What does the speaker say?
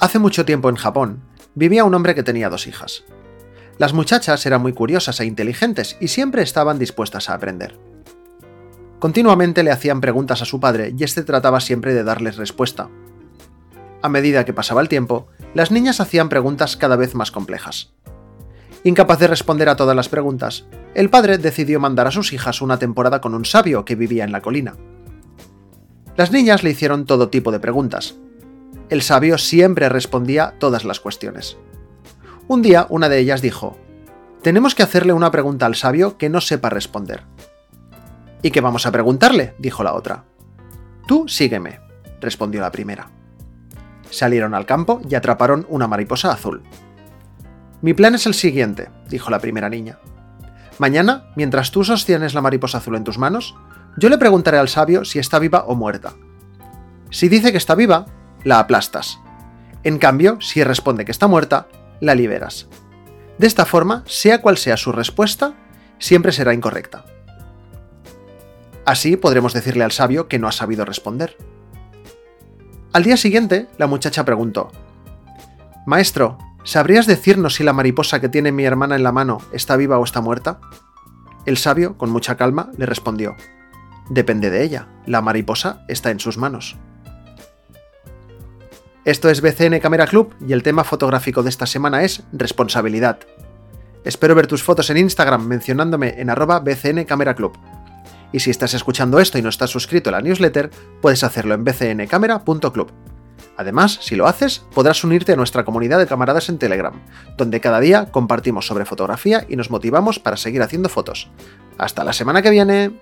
Hace mucho tiempo en Japón vivía un hombre que tenía dos hijas. Las muchachas eran muy curiosas e inteligentes y siempre estaban dispuestas a aprender. Continuamente le hacían preguntas a su padre y éste trataba siempre de darles respuesta. A medida que pasaba el tiempo, las niñas hacían preguntas cada vez más complejas. Incapaz de responder a todas las preguntas, el padre decidió mandar a sus hijas una temporada con un sabio que vivía en la colina. Las niñas le hicieron todo tipo de preguntas. El sabio siempre respondía todas las cuestiones. Un día una de ellas dijo, Tenemos que hacerle una pregunta al sabio que no sepa responder. ¿Y qué vamos a preguntarle? dijo la otra. Tú sígueme, respondió la primera. Salieron al campo y atraparon una mariposa azul. Mi plan es el siguiente, dijo la primera niña. Mañana, mientras tú sostienes la mariposa azul en tus manos, yo le preguntaré al sabio si está viva o muerta. Si dice que está viva, la aplastas. En cambio, si responde que está muerta, la liberas. De esta forma, sea cual sea su respuesta, siempre será incorrecta. Así podremos decirle al sabio que no ha sabido responder. Al día siguiente, la muchacha preguntó, Maestro, ¿sabrías decirnos si la mariposa que tiene mi hermana en la mano está viva o está muerta? El sabio, con mucha calma, le respondió, Depende de ella, la mariposa está en sus manos. Esto es BCN Camera Club y el tema fotográfico de esta semana es responsabilidad. Espero ver tus fotos en Instagram mencionándome en arroba BCN Camera Club. Y si estás escuchando esto y no estás suscrito a la newsletter, puedes hacerlo en bcncamera.club. Además, si lo haces, podrás unirte a nuestra comunidad de camaradas en Telegram, donde cada día compartimos sobre fotografía y nos motivamos para seguir haciendo fotos. Hasta la semana que viene.